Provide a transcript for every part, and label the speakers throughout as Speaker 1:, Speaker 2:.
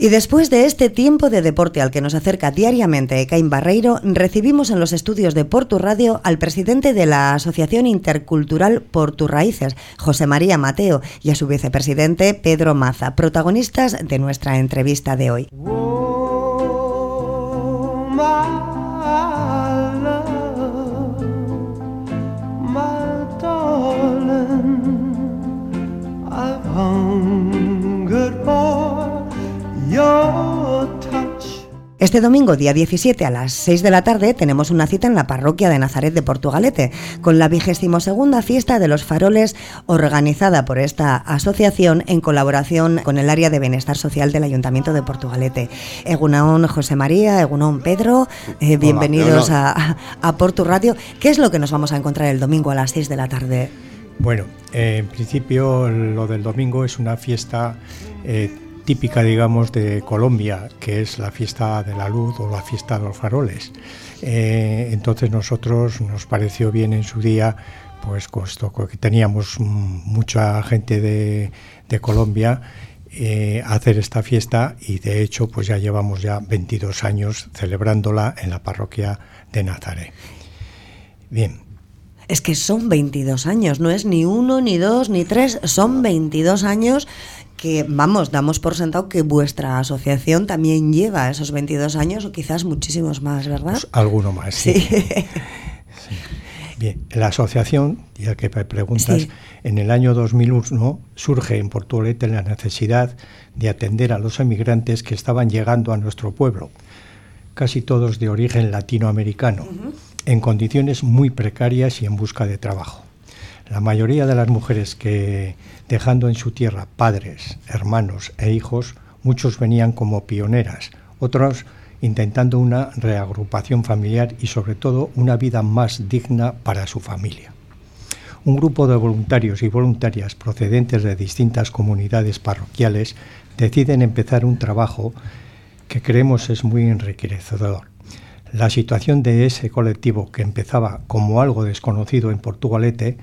Speaker 1: Y después de este tiempo de deporte al que nos acerca diariamente Ekain Barreiro, recibimos en los estudios de Portu Radio al presidente de la Asociación Intercultural Portu Raíces, José María Mateo, y a su vicepresidente Pedro Maza, protagonistas de nuestra entrevista de hoy. Este domingo, día 17 a las 6 de la tarde, tenemos una cita en la parroquia de Nazaret de Portugalete, con la vigésimo segunda fiesta de los faroles organizada por esta asociación en colaboración con el área de bienestar social del Ayuntamiento de Portugalete. Egunaón José María, Egunaón Pedro, eh, bienvenidos a, a Portu Radio. ¿Qué es lo que nos vamos a encontrar el domingo a las 6 de la tarde?
Speaker 2: Bueno, en principio lo del domingo es una fiesta eh, típica, digamos, de Colombia, que es la fiesta de la luz o la fiesta de los faroles. Eh, entonces nosotros nos pareció bien en su día, pues puesto que teníamos mucha gente de, Colombia, eh, hacer esta fiesta y de hecho pues ya llevamos ya 22 años celebrándola en la parroquia de Nazaret. Bien,
Speaker 1: es que son 22 años, no es ni uno, ni dos, ni tres, son 22 años que, vamos, damos por sentado que vuestra asociación también lleva esos 22 años o quizás muchísimos más, ¿verdad? Pues
Speaker 2: alguno más, sí. Bien, la asociación, ya que preguntas, en el año 2001 surge en Portugalete la necesidad de atender a los emigrantes que estaban llegando a nuestro pueblo, casi todos de origen latinoamericano, en condiciones muy precarias y en busca de trabajo. La mayoría de las mujeres que, dejando en su tierra padres, hermanos e hijos, muchos venían como pioneras, otros intentando una reagrupación familiar y sobre todo una vida más digna para su familia. Un grupo de voluntarios y voluntarias procedentes de distintas comunidades parroquiales deciden empezar un trabajo que creemos es muy enriquecedor. La situación de ese colectivo que empezaba como algo desconocido en Portugalete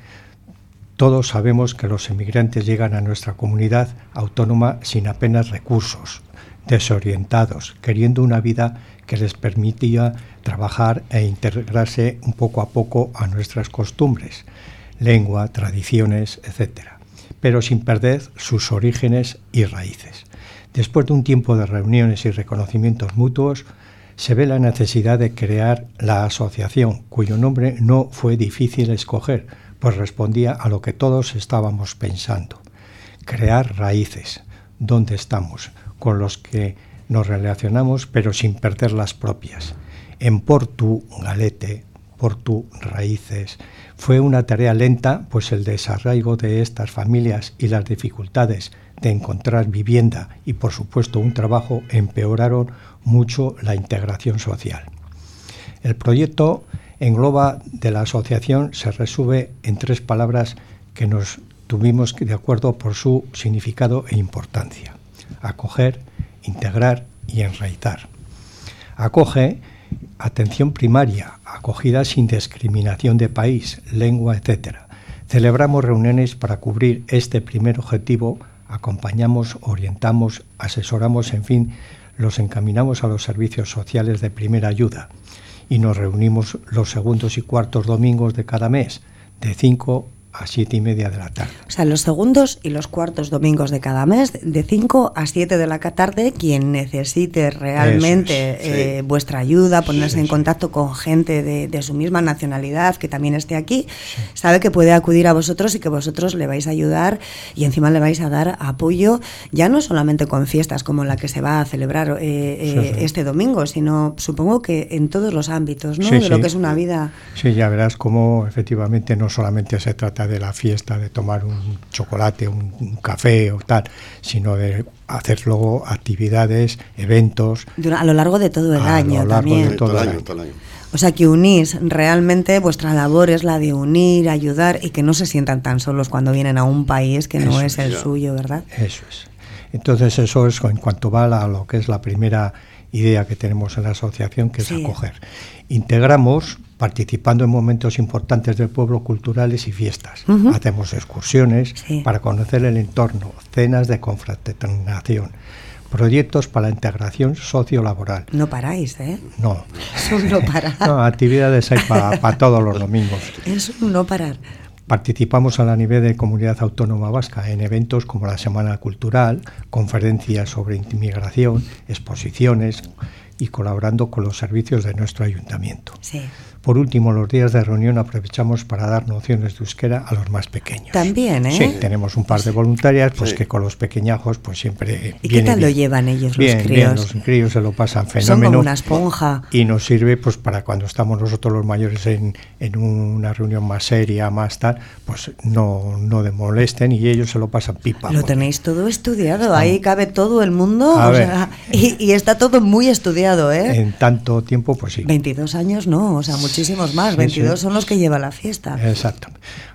Speaker 2: todos sabemos que los emigrantes llegan a nuestra comunidad autónoma sin apenas recursos, desorientados, queriendo una vida que les permitía trabajar e integrarse un poco a poco a nuestras costumbres, lengua, tradiciones, etc., pero sin perder sus orígenes y raíces. Después de un tiempo de reuniones y reconocimientos mutuos, se ve la necesidad de crear la asociación, cuyo nombre no fue difícil escoger, pues respondía a lo que todos estábamos pensando. Crear raíces, donde estamos, con los que nos relacionamos, pero sin perder las propias. En Portu Galete, Portu Raíces, fue una tarea lenta, pues el desarraigo de estas familias y las dificultades de encontrar vivienda y por supuesto un trabajo empeoraron mucho la integración social. El proyecto engloba de la asociación se resume en tres palabras que nos tuvimos de acuerdo por su significado e importancia. Acoger, integrar y enraizar. Acoge atención primaria, acogida sin discriminación de país, lengua, etc. Celebramos reuniones para cubrir este primer objetivo, acompañamos, orientamos, asesoramos, en fin, los encaminamos a los servicios sociales de primera ayuda y nos reunimos los segundos y cuartos domingos de cada mes, de 5 a siete y media de la tarde.
Speaker 1: O sea, los segundos y los cuartos domingos de cada mes, de 5 a 7 de la tarde, quien necesite realmente eh, vuestra ayuda, ponerse en contacto con gente de, su misma nacionalidad que también esté aquí, sabe que puede acudir a vosotros y que vosotros le vais a ayudar y encima le vais a dar apoyo, ya no solamente con fiestas como la que se va a celebrar eh, eh, este domingo, sino supongo que en todos los ámbitos, ¿no? de lo que es una vida.
Speaker 2: Sí, ya verás cómo efectivamente no solamente se trata de la fiesta, de tomar un chocolate, un, café o tal, sino de hacer luego actividades, eventos.
Speaker 1: A lo largo de todo el año también. todo, el año, O sea que unís, realmente vuestra labor es la de unir, ayudar y que no se sientan tan solos cuando vienen a un país que no es el suyo, ¿verdad?
Speaker 2: Eso es. Entonces eso es en cuanto va a lo que es la primera idea que tenemos en la asociación, que es acoger. Integramos participando en momentos importantes del pueblo, culturales y fiestas. Hacemos excursiones para conocer el entorno, cenas de confraternización. proyectos para la integración sociolaboral.
Speaker 1: No paráis, ¿eh?
Speaker 2: No.
Speaker 1: Es un no parar.
Speaker 2: No, actividades hay para todos los domingos.
Speaker 1: Es un no parar.
Speaker 2: Participamos a la nivel de Comunidad Autónoma Vasca en eventos como la Semana Cultural, conferencias sobre inmigración, exposiciones y colaborando con los servicios de nuestro ayuntamiento.
Speaker 1: Sí.
Speaker 2: Por último, los días de reunión aprovechamos para dar nociones de euskera a los más pequeños.
Speaker 1: También, ¿eh?
Speaker 2: Sí, tenemos un par de voluntarias, pues que con los pequeñajos, pues siempre.
Speaker 1: ¿Y qué tal lo llevan ellos,
Speaker 2: bien,
Speaker 1: los
Speaker 2: críos?
Speaker 1: Bien,
Speaker 2: los críos se lo pasan fenómeno.
Speaker 1: Son como una esponja.
Speaker 2: Y nos sirve, pues, para cuando estamos nosotros los mayores en, en una reunión más seria, más tal, pues no, no de molesten y ellos se lo pasan pipa.
Speaker 1: Lo tenéis todo estudiado, ahí cabe todo el mundo, o sea, y, y, está todo muy estudiado, ¿eh?
Speaker 2: En tanto tiempo, pues sí.
Speaker 1: 22 años no, o sea, muchísimos más. 22 son los que lleva la fiesta.
Speaker 2: Exacto.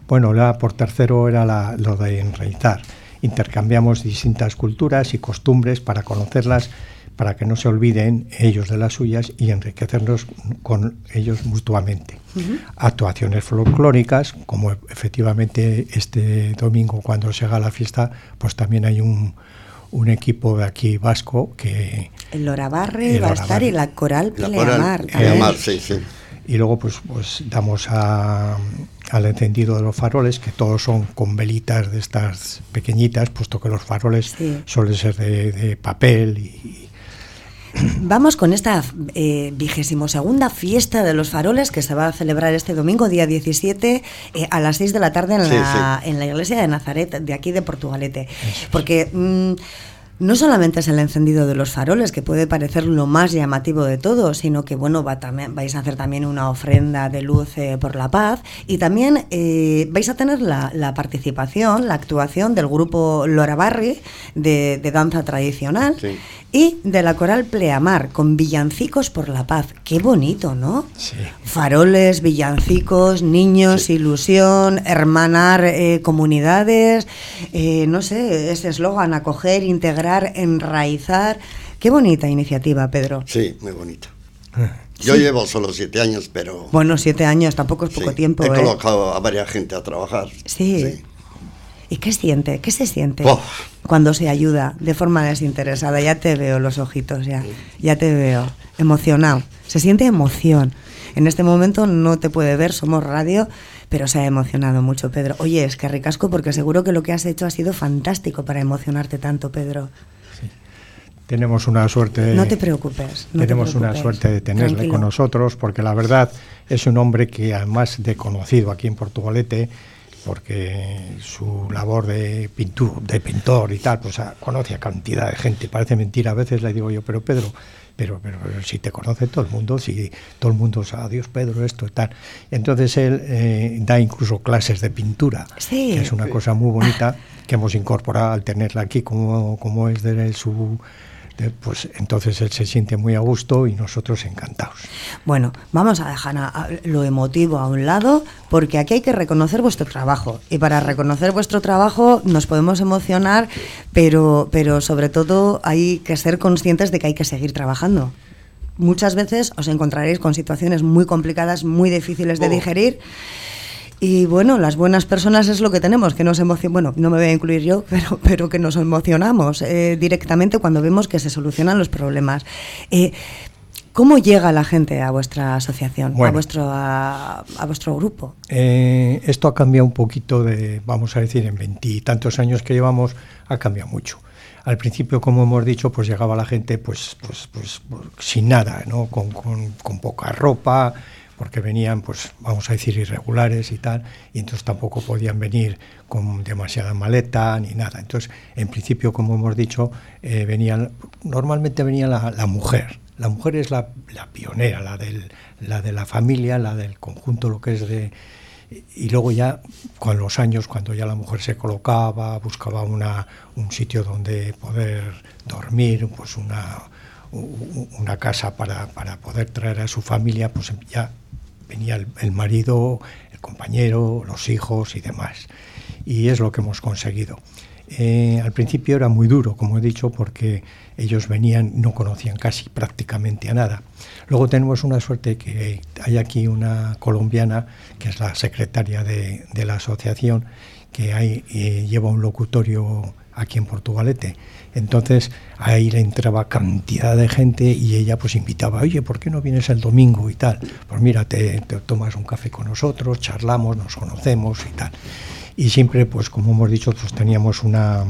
Speaker 2: Bueno, la, por tercero era la, lo de enraizar. Intercambiamos distintas culturas y costumbres para conocerlas, para que no se olviden ellos de las suyas y enriquecernos con ellos mutuamente. Uh -huh. Actuaciones folclóricas, como efectivamente este domingo cuando se haga la fiesta, pues también hay un, un equipo de aquí vasco que...
Speaker 1: El Lorabarre va a estar y la Coral Pleamar.
Speaker 3: Pleamar, sí, sí.
Speaker 2: y luego pues, pues damos a, al encendido de los faroles, que todos son con velitas de estas pequeñitas, puesto que los faroles
Speaker 1: Sí.
Speaker 2: suelen ser de, de papel y,
Speaker 1: Vamos con esta eh, vigésimo segunda fiesta de los faroles que se va a celebrar este domingo, día 17, eh, a las 6 de la tarde en,
Speaker 3: Sí,
Speaker 1: la, en la iglesia de Nazaret, de aquí de Portugalete. Porque mm, no solamente es el encendido de los faroles, que puede parecer lo más llamativo de todo, sino que bueno, va también, vais a hacer también una ofrenda de luz eh, por la paz y también eh, vais a tener la, la participación, la actuación del grupo Lora Barri de, de danza tradicional
Speaker 3: Sí.
Speaker 1: y de la coral Pleamar con villancicos por la paz. Qué bonito, ¿no?
Speaker 2: Sí.
Speaker 1: Faroles, villancicos, niños, ilusión, hermanar eh, comunidades, no sé, ese eslogan, acoger, integrar, enraizar. Qué bonita iniciativa, Pedro.
Speaker 3: Sí, muy bonito. Yo llevo solo siete años, pero
Speaker 1: Bueno, siete años, tampoco es poco
Speaker 3: sí,
Speaker 1: tiempo.
Speaker 3: he
Speaker 1: ¿eh?
Speaker 3: colocado a varias gente a trabajar.
Speaker 1: Sí. ¿Y qué siente? ¿Qué se siente cuando se ayuda de forma desinteresada? Ya te veo los ojitos, ya, ya te veo emocionado. Se siente emoción. En este momento no te puede ver, somos radio, pero se ha emocionado mucho, Pedro. Oye, es que ricasco porque seguro que lo que has hecho ha sido fantástico para emocionarte tanto, Pedro.
Speaker 2: tenemos una suerte.
Speaker 1: No te preocupes. no te
Speaker 2: tenemos una suerte de tenerle
Speaker 1: Tranquilo.
Speaker 2: con nosotros, porque la verdad es un hombre que además de conocido aquí en Portugalete, porque su labor de pintor, de pintor y tal, pues a- conoce a cantidad de gente. Parece mentira, a veces le digo yo, pero Pedro, pero, pero, si te conoce todo el mundo, si todo el mundo sabe, adiós Pedro, esto y tal. Entonces él eh, da incluso clases de pintura,
Speaker 1: Sí.
Speaker 2: que es una cosa muy bonita que hemos incorporado al tenerla aquí como, como es de su pues entonces él se siente muy a gusto y nosotros encantados.
Speaker 1: Bueno, vamos a dejar a- a lo emotivo a un lado, porque aquí hay que reconocer vuestro trabajo. Y para reconocer vuestro trabajo nos podemos emocionar, pero, pero sobre todo hay que ser conscientes de que hay que seguir trabajando. Muchas veces os encontraréis con situaciones muy complicadas, muy difíciles de
Speaker 3: Oh.
Speaker 1: digerir. Y bueno, las buenas personas es lo que tenemos, que nos emocionamos, bueno, no me voy a incluir yo, pero, pero que nos emocionamos eh, directamente cuando vemos que se solucionan los problemas. Eh, ¿Cómo llega la gente a vuestra asociación, a, vuestro, a, a vuestro grupo?
Speaker 2: Eh, esto ha cambiado un poquito de, vamos a decir, en veintitantos años que llevamos, ha cambiado mucho. Al principio, como hemos dicho, pues llegaba la gente pues, pues, pues, pues, sin nada, ¿no? con, con, con poca ropa, porque venían, pues vamos a decir, irregulares y tal, y entonces tampoco podían venir con demasiada maleta ni nada. Entonces, en principio, como hemos dicho, eh, venían, normalmente venía la, la mujer. La mujer es la, la pionera, la, del, la de la familia, la del conjunto, lo que es de, y luego ya con los años cuando ya la mujer se colocaba buscaba una, un sitio donde poder dormir pues una una casa para, para poder traer a su familia pues ya venía el, marido el compañero los hijos y demás y es lo que hemos conseguido Eh, al principio era muy duro, como he dicho, porque ellos venían, no conocían casi prácticamente a nada. Luego tenemos una suerte que hay aquí una colombiana, que es la secretaria de, de la asociación, que hay, eh, lleva un locutorio aquí en Portugalete. Entonces ahí le entraba cantidad de gente y ella pues invitaba, oye, ¿por qué no vienes el domingo y tal? Pues mira, te, tomas un café con nosotros, charlamos, nos conocemos y tal. Y siempre, pues como hemos dicho, pues teníamos una,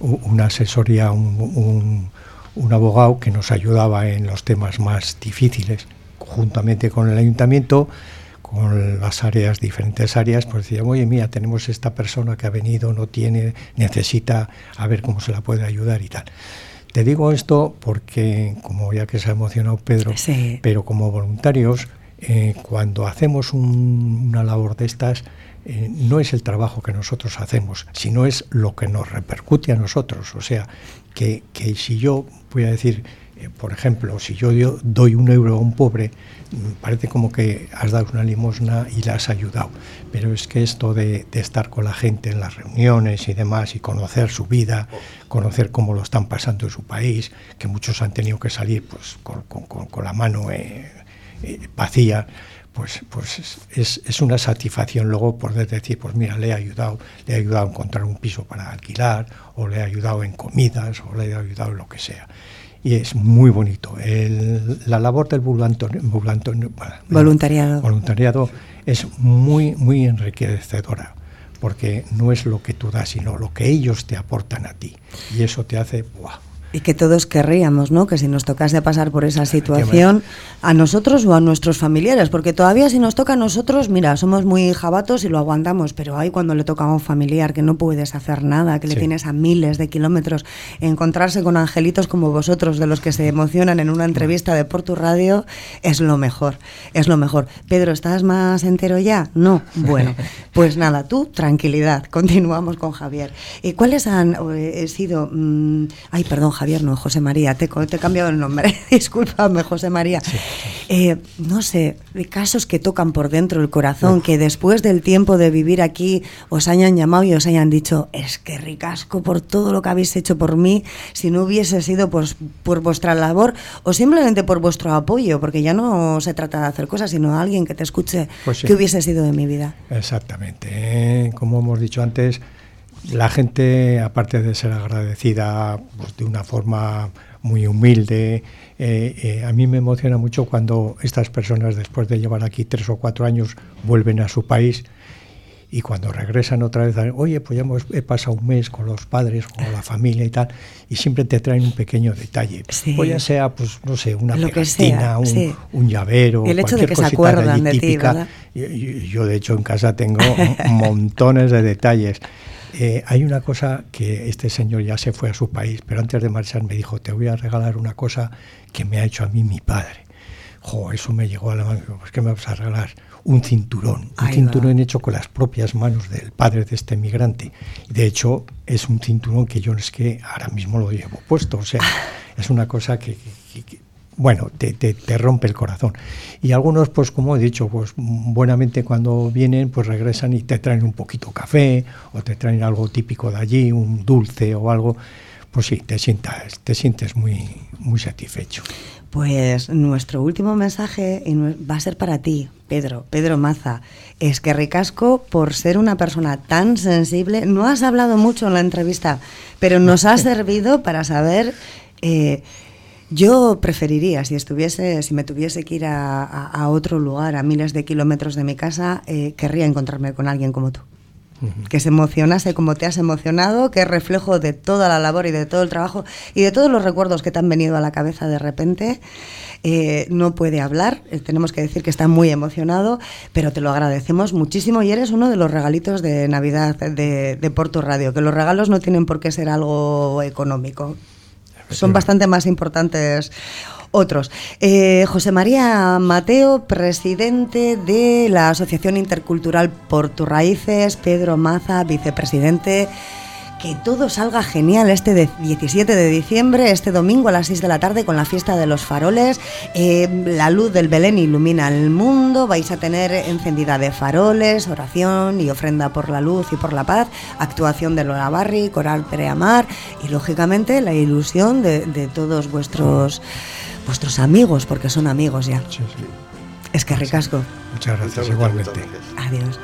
Speaker 2: una asesoría, un, un abogado que nos ayudaba en los temas más difíciles, juntamente con el ayuntamiento con las áreas, diferentes áreas, pues decía, oye, mira, tenemos esta persona que ha venido, no tiene, necesita, a ver cómo se la puede ayudar y tal. Te digo esto porque, como ya que se ha emocionado Pedro, pero como voluntarios, eh, cuando hacemos una labor de estas, eh, no es el trabajo que nosotros hacemos, sino es lo que nos repercute a nosotros. O sea, que, que si yo voy a decir, por ejemplo, si yo doy un euro a un pobre, mm, parece como que has dado una limosna y la has ayudado. Pero es que esto de, estar con la gente en las reuniones y demás y conocer su vida, conocer cómo lo están pasando en su país, que muchos han tenido que salir pues, con, la mano eh, eh, vacía, pues, pues es, es, una satisfacción luego poder decir, pues mira, le he ayudado, le he ayudado a encontrar un piso para alquilar, o le he ayudado en comidas, o le he ayudado en lo que sea y es muy bonito. la labor del
Speaker 1: voluntariado.
Speaker 2: voluntariado es muy, muy enriquecedora, porque no es lo que tú das, sino lo que ellos te aportan a ti. Y eso te hace, ¡buah!
Speaker 1: Y que todos querríamos, ¿no? Que si nos tocase pasar por esa situación, a nosotros o a nuestros familiares, porque todavía si nos toca a nosotros, mira, somos muy jabatos y lo aguantamos, pero hay cuando le toca a un familiar que no puedes hacer nada, que le tienes a miles de kilómetros, encontrarse con angelitos como vosotros, de los que se emocionan en una entrevista de Portu Radio, es lo mejor, es lo mejor. Pedro, ¿estás más entero ya? No. Bueno, pues nada, tú, tranquilidad, continuamos con Javier. ¿Y cuáles han eh, sido... Mm, ay, perdón, Javier Javier, no, José María, te, he cambiado el nombre, discúlpame, José María. Eh, no sé, casos que tocan por dentro el corazón, que después del tiempo de vivir aquí os hayan llamado y os hayan dicho, es que ricasco por todo lo que habéis hecho por mí, si no hubiese sido pues, por vuestra labor o simplemente por vuestro apoyo, porque ya no se trata de hacer cosas, sino alguien que te escuche, pues que hubiese sido de mi vida.
Speaker 2: Exactamente, ¿eh? como hemos dicho antes, la gente, aparte de ser agradecida pues, de una forma muy humilde, eh, eh, a mí me emociona mucho cuando estas personas, después de llevar aquí tres o cuatro años, vuelven a su país y cuando regresan otra vez, oye, pues ya hemos, he pasado un mes con los padres, con la familia y tal, y siempre te traen un pequeño detalle. O ya sea, pues no sé, una pegatina, un, llavero,
Speaker 1: El hecho de que se acuerdan de ti, ¿verdad?
Speaker 2: yo, de hecho, en casa tengo montones de detalles. Eh, hay una cosa que este señor ya se fue a su país, pero antes de marchar me dijo, te voy a regalar una cosa que me ha hecho a mí mi padre. Jo, eso me llegó a la mano. Pues, ¿Qué me vas a regalar? Un cinturón. Un cinturón hecho con las propias manos del padre de este migrante. De hecho, es un cinturón que yo es que ahora mismo lo llevo puesto. O sea, es una cosa que bueno, te, te, rompe el corazón. Y algunos, pues como he dicho, pues buenamente cuando vienen, pues regresan y te traen un poquito café o te traen algo típico de allí, un dulce o algo, pues sí, te sientas, te sientes muy, muy satisfecho.
Speaker 1: Pues nuestro último mensaje va a ser para ti, Pedro, Pedro Maza. Es que ricasco por ser una persona tan sensible. No has hablado mucho en la entrevista, pero nos ha servido para saber eh, yo preferiría, si estuviese, si me tuviese que ir a, otro lugar, a miles de kilómetros de mi casa, eh, querría encontrarme con alguien como tú. Que se emocionase como te has emocionado, que es reflejo de toda la labor y de todo el trabajo y de todos los recuerdos que te han venido a la cabeza de repente. Eh, no puede hablar, eh, tenemos que decir que está muy emocionado, pero te lo agradecemos muchísimo y eres uno de los regalitos de Navidad de, de Porto Radio, que los regalos no tienen por qué ser algo económico, son bastante más importantes otros. Eh, José María Mateo, presidente de la Asociación Intercultural Por Tus Raíces, Pedro Maza, vicepresidente que todo salga genial este 17 de diciembre, este domingo a las 6 de la tarde con la fiesta de los faroles. Eh, la luz del Belén ilumina el mundo, vais a tener encendida de faroles, oración y ofrenda por la luz y por la paz, actuación de Lola Barri, Coral Preamar y lógicamente la ilusión de, todos vuestros, vuestros amigos, porque son amigos ya. Es que ricasco.
Speaker 2: Muchas gracias, igualmente.
Speaker 1: Adiós.